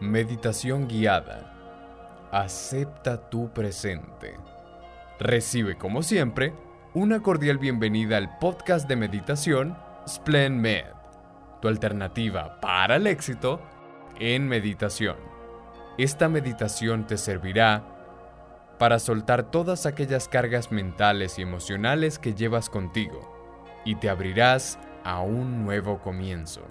Meditación guiada. Acepta tu presente. Recibe, como siempre, una cordial bienvenida al podcast de meditación Splend Med, tu alternativa para el éxito en meditación. Esta meditación te servirá para soltar todas aquellas cargas mentales y emocionales que llevas contigo y te abrirás a un nuevo comienzo.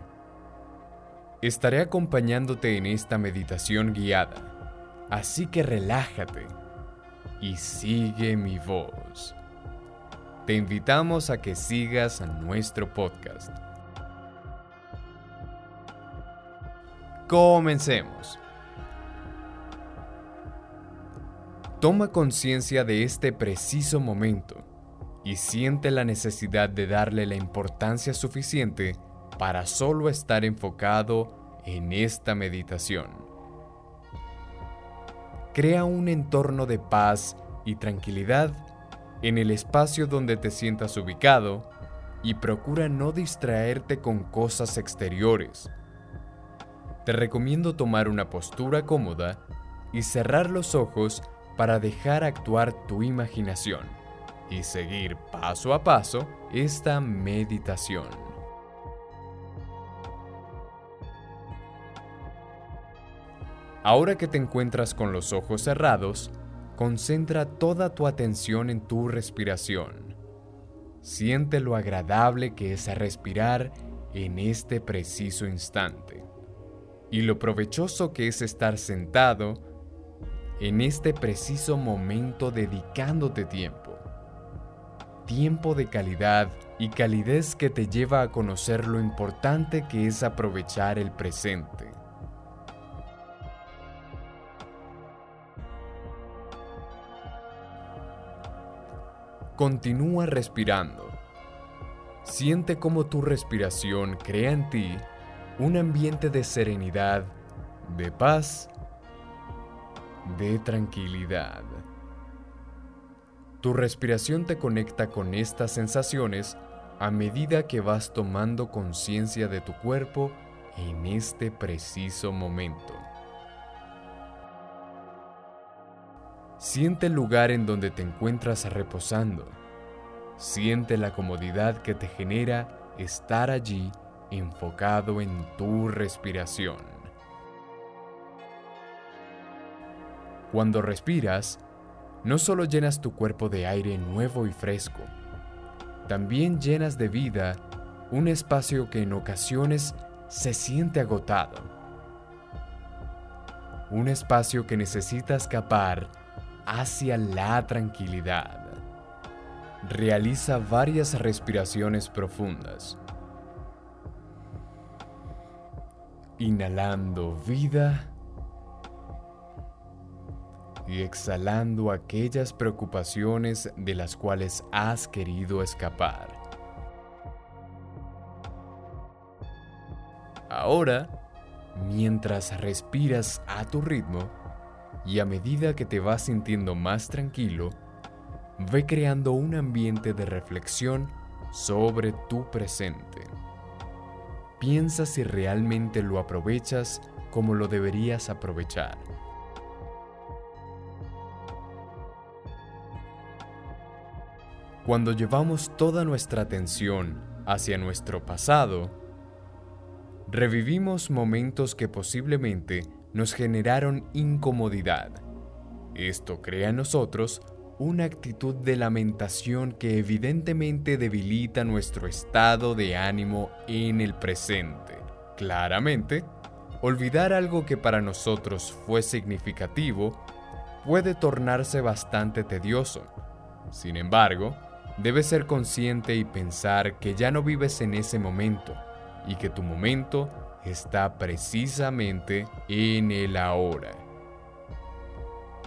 Estaré acompañándote en esta meditación guiada, así que relájate y sigue mi voz. Te invitamos a que sigas a nuestro podcast. Comencemos. Toma conciencia de este preciso momento y siente la necesidad de darle la importancia suficiente para solo estar enfocado en esta meditación. Crea un entorno de paz y tranquilidad en el espacio donde te sientas ubicado y procura no distraerte con cosas exteriores. Te recomiendo tomar una postura cómoda y cerrar los ojos para dejar actuar tu imaginación y seguir paso a paso esta meditación. Ahora que te encuentras con los ojos cerrados, concentra toda tu atención en tu respiración. Siente lo agradable que es respirar en este preciso instante y lo provechoso que es estar sentado en este preciso momento dedicándote tiempo. Tiempo de calidad y calidez que te lleva a conocer lo importante que es aprovechar el presente Continúa respirando. Siente cómo tu respiración crea en ti un ambiente de serenidad, de paz, de tranquilidad. Tu respiración te conecta con estas sensaciones a medida que vas tomando conciencia de tu cuerpo en este preciso momento. Siente el lugar en donde te encuentras reposando. Siente la comodidad que te genera estar allí enfocado en tu respiración. Cuando respiras, no solo llenas tu cuerpo de aire nuevo y fresco, también llenas de vida un espacio que en ocasiones se siente agotado. Un espacio que necesita escapar hacia la tranquilidad. Realiza varias respiraciones profundas. Inhalando vida y exhalando aquellas preocupaciones de las cuales has querido escapar. Ahora, mientras respiras a tu ritmo, y a medida que te vas sintiendo más tranquilo, ve creando un ambiente de reflexión sobre tu presente. Piensa si realmente lo aprovechas como lo deberías aprovechar. Cuando llevamos toda nuestra atención hacia nuestro pasado, revivimos momentos que posiblemente nos generaron incomodidad. Esto crea en nosotros una actitud de lamentación que evidentemente debilita nuestro estado de ánimo en el presente. Claramente, olvidar algo que para nosotros fue significativo puede tornarse bastante tedioso. Sin embargo, debes ser consciente y pensar que ya no vives en ese momento y que tu momento está precisamente en el ahora.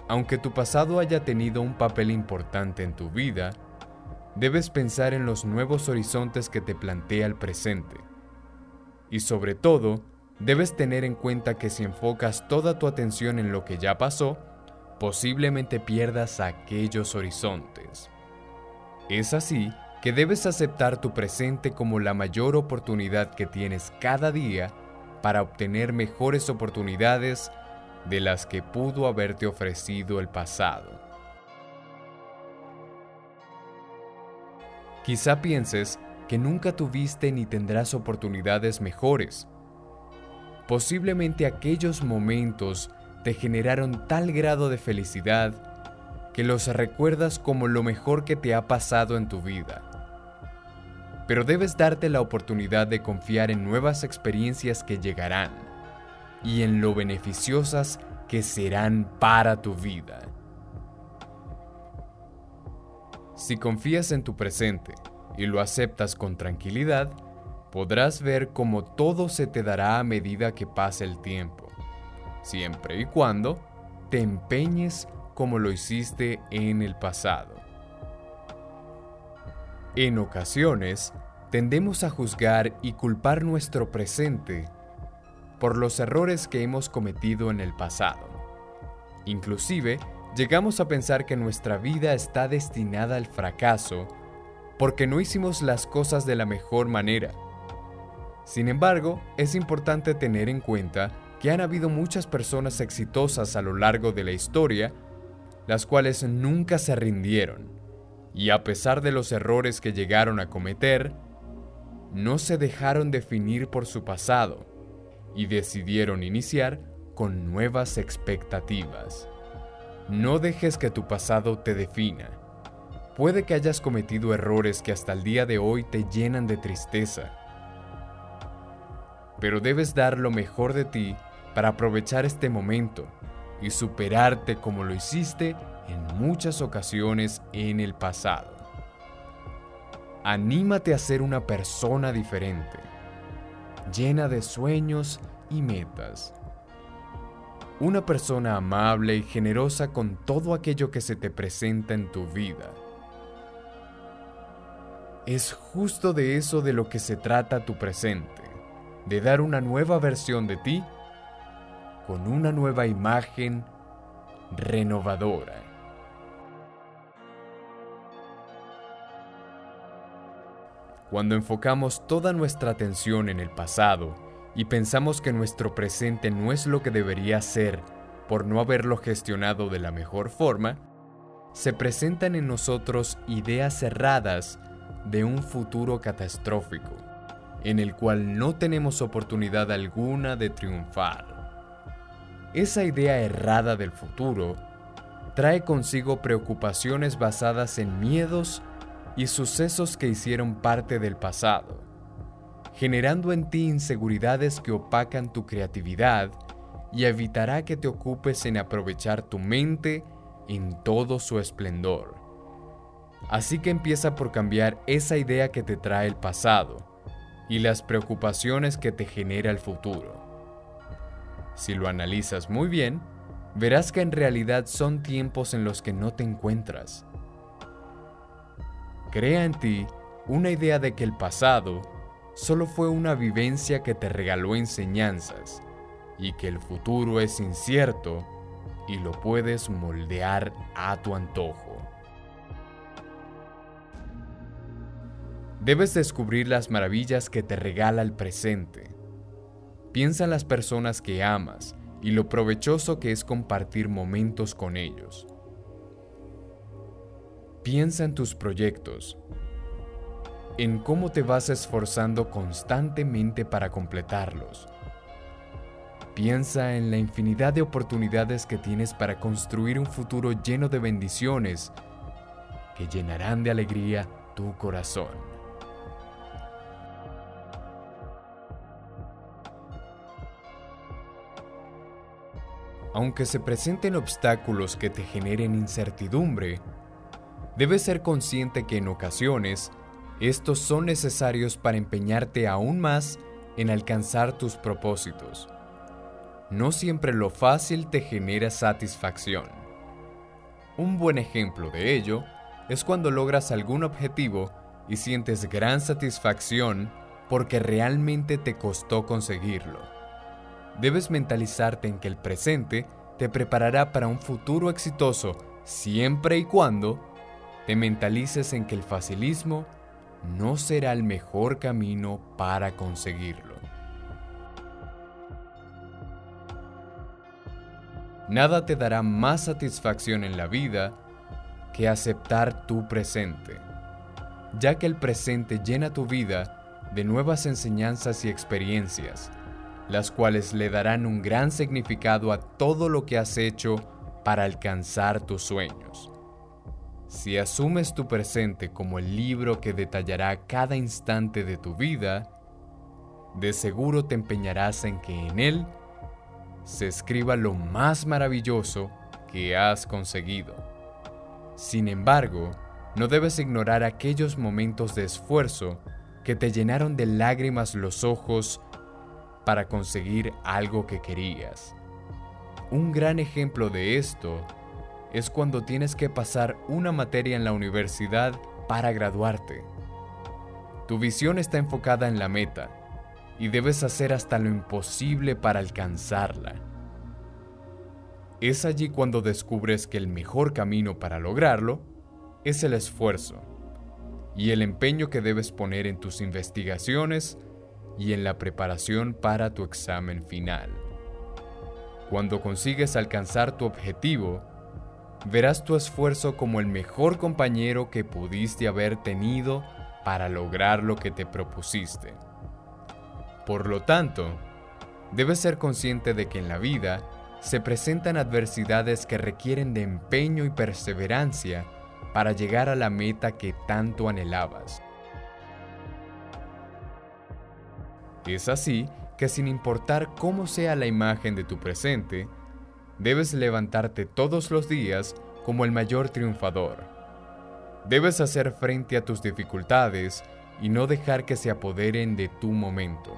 Aunque tu pasado haya tenido un papel importante en tu vida, debes pensar en los nuevos horizontes que te plantea el presente. Y sobre todo, debes tener en cuenta que si enfocas toda tu atención en lo que ya pasó, posiblemente pierdas aquellos horizontes. Es así que debes aceptar tu presente como la mayor oportunidad que tienes cada día para obtener mejores oportunidades de las que pudo haberte ofrecido el pasado. Quizá pienses que nunca tuviste ni tendrás oportunidades mejores. Posiblemente aquellos momentos te generaron tal grado de felicidad que los recuerdas como lo mejor que te ha pasado en tu vida. Pero debes darte la oportunidad de confiar en nuevas experiencias que llegarán y en lo beneficiosas que serán para tu vida. Si confías en tu presente y lo aceptas con tranquilidad, podrás ver cómo todo se te dará a medida que pase el tiempo, siempre y cuando te empeñes como lo hiciste en el pasado. En ocasiones, tendemos a juzgar y culpar nuestro presente por los errores que hemos cometido en el pasado. Inclusive, llegamos a pensar que nuestra vida está destinada al fracaso porque no hicimos las cosas de la mejor manera. Sin embargo, es importante tener en cuenta que han habido muchas personas exitosas a lo largo de la historia, las cuales nunca se rindieron, y a pesar de los errores que llegaron a cometer, no se dejaron definir por su pasado, y decidieron iniciar con nuevas expectativas. No dejes que tu pasado te defina. Puede que hayas cometido errores que hasta el día de hoy te llenan de tristeza. Pero debes dar lo mejor de ti para aprovechar este momento y superarte como lo hiciste muchas ocasiones en el pasado. Anímate a ser una persona diferente llena de sueños y metas. Una persona amable y generosa con todo aquello que se te presenta en tu vida. Es justo de eso de lo que se trata tu presente, de dar una nueva versión de ti con una nueva imagen renovadora. Cuando enfocamos toda nuestra atención en el pasado y pensamos que nuestro presente no es lo que debería ser por no haberlo gestionado de la mejor forma, se presentan en nosotros ideas cerradas de un futuro catastrófico, en el cual no tenemos oportunidad alguna de triunfar. Esa idea errada del futuro trae consigo preocupaciones basadas en miedos y sucesos que hicieron parte del pasado, generando en ti inseguridades que opacan tu creatividad y evitará que te ocupes en aprovechar tu mente en todo su esplendor. Así que empieza por cambiar esa idea que te trae el pasado y las preocupaciones que te genera el futuro. Si lo analizas muy bien, verás que en realidad son tiempos en los que no te encuentras Crea en ti una idea de que el pasado solo fue una vivencia que te regaló enseñanzas y que el futuro es incierto y lo puedes moldear a tu antojo. Debes descubrir las maravillas que te regala el presente. Piensa en las personas que amas y lo provechoso que es compartir momentos con ellos. Piensa en tus proyectos, en cómo te vas esforzando constantemente para completarlos. Piensa en la infinidad de oportunidades que tienes para construir un futuro lleno de bendiciones que llenarán de alegría tu corazón. Aunque se presenten obstáculos que te generen incertidumbre, Debes ser consciente que en ocasiones estos son necesarios para empeñarte aún más en alcanzar tus propósitos. No siempre lo fácil te genera satisfacción. Un buen ejemplo de ello es cuando logras algún objetivo y sientes gran satisfacción porque realmente te costó conseguirlo. Debes mentalizarte en que el presente te preparará para un futuro exitoso siempre y cuando te mentalices en que el facilismo no será el mejor camino para conseguirlo. Nada te dará más satisfacción en la vida que aceptar tu presente, ya que el presente llena tu vida de nuevas enseñanzas y experiencias, las cuales le darán un gran significado a todo lo que has hecho para alcanzar tus sueños. Si asumes tu presente como el libro que detallará cada instante de tu vida, de seguro te empeñarás en que en él se escriba lo más maravilloso que has conseguido. Sin embargo, no debes ignorar aquellos momentos de esfuerzo que te llenaron de lágrimas los ojos para conseguir algo que querías. Un gran ejemplo de esto es cuando tienes que pasar una materia en la universidad para graduarte. Tu visión está enfocada en la meta y debes hacer hasta lo imposible para alcanzarla. Es allí cuando descubres que el mejor camino para lograrlo es el esfuerzo y el empeño que debes poner en tus investigaciones y en la preparación para tu examen final. Cuando consigues alcanzar tu objetivo, verás tu esfuerzo como el mejor compañero que pudiste haber tenido para lograr lo que te propusiste. Por lo tanto, debes ser consciente de que en la vida se presentan adversidades que requieren de empeño y perseverancia para llegar a la meta que tanto anhelabas. Es así que sin importar cómo sea la imagen de tu presente, debes levantarte todos los días como el mayor triunfador. Debes hacer frente a tus dificultades y no dejar que se apoderen de tu momento.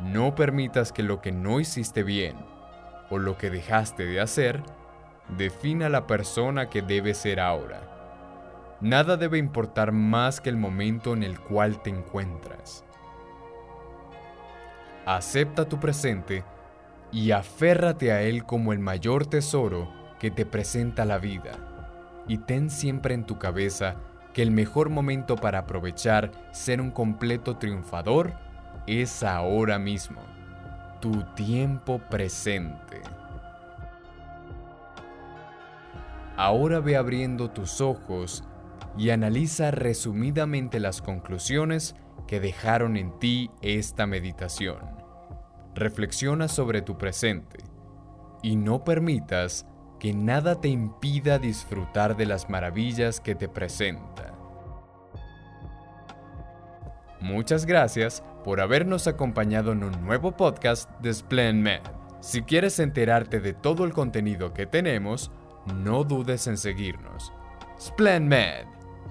No permitas que lo que no hiciste bien o lo que dejaste de hacer defina la persona que debes ser ahora. Nada debe importar más que el momento en el cual te encuentras. Acepta tu presente y aférrate a él como el mayor tesoro que te presenta la vida. Y ten siempre en tu cabeza que el mejor momento para aprovechar ser un completo triunfador es ahora mismo, tu tiempo presente. Ahora ve abriendo tus ojos y analiza resumidamente las conclusiones que dejaron en ti esta meditación. Reflexiona sobre tu presente y no permitas que nada te impida disfrutar de las maravillas que te presenta. Muchas gracias por habernos acompañado en un nuevo podcast de SplendMed. Si quieres enterarte de todo el contenido que tenemos, no dudes en seguirnos. SplendMed,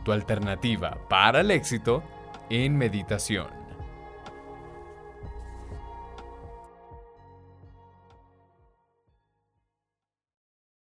tu alternativa para el éxito en meditación.